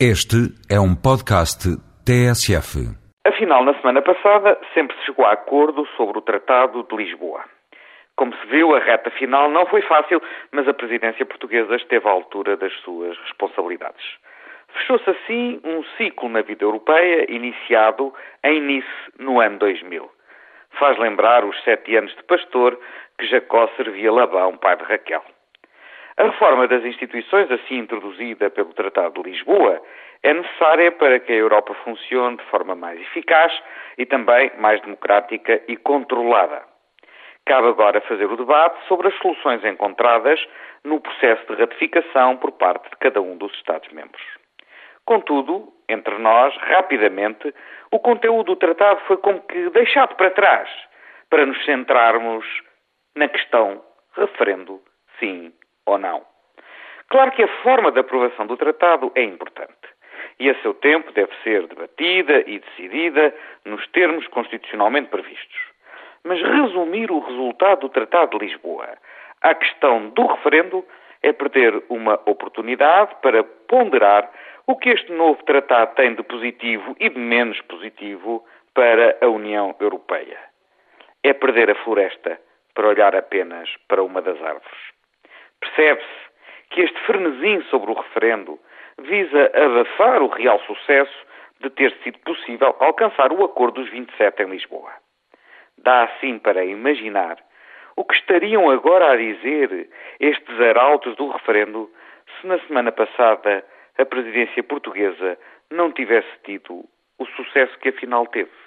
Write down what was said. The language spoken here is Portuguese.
Este é um podcast TSF. Afinal, na semana passada, sempre se chegou a acordo sobre o Tratado de Lisboa. Como se viu, a reta final não foi fácil, mas a presidência portuguesa esteve à altura das suas responsabilidades. Fechou-se assim um ciclo na vida europeia iniciado em Nice no ano 2000. Faz lembrar os sete anos de pastor que Jacó servia Labão, pai de Raquel. A reforma das instituições, assim introduzida pelo Tratado de Lisboa, é necessária para que a Europa funcione de forma mais eficaz e também mais democrática e controlada. Cabe agora fazer o debate sobre as soluções encontradas no processo de ratificação por parte de cada um dos Estados-membros. Contudo, entre nós, rapidamente, o conteúdo do tratado foi como que deixado para trás para nos centrarmos na questão referendo sim ou não. Claro que a forma de aprovação do tratado é importante e a seu tempo deve ser debatida e decidida nos termos constitucionalmente previstos. Mas resumir o resultado do Tratado de Lisboa à questão do referendo é perder uma oportunidade para ponderar o que este novo tratado tem de positivo e de menos positivo para a União Europeia. É perder a floresta para olhar apenas para uma das árvores. Percebe-se que este frenesim sobre o referendo visa abafar o real sucesso de ter sido possível alcançar o acordo dos 27 em Lisboa. Dá assim para imaginar o que estariam agora a dizer estes arautos do referendo se na semana passada a presidência portuguesa não tivesse tido o sucesso que afinal teve.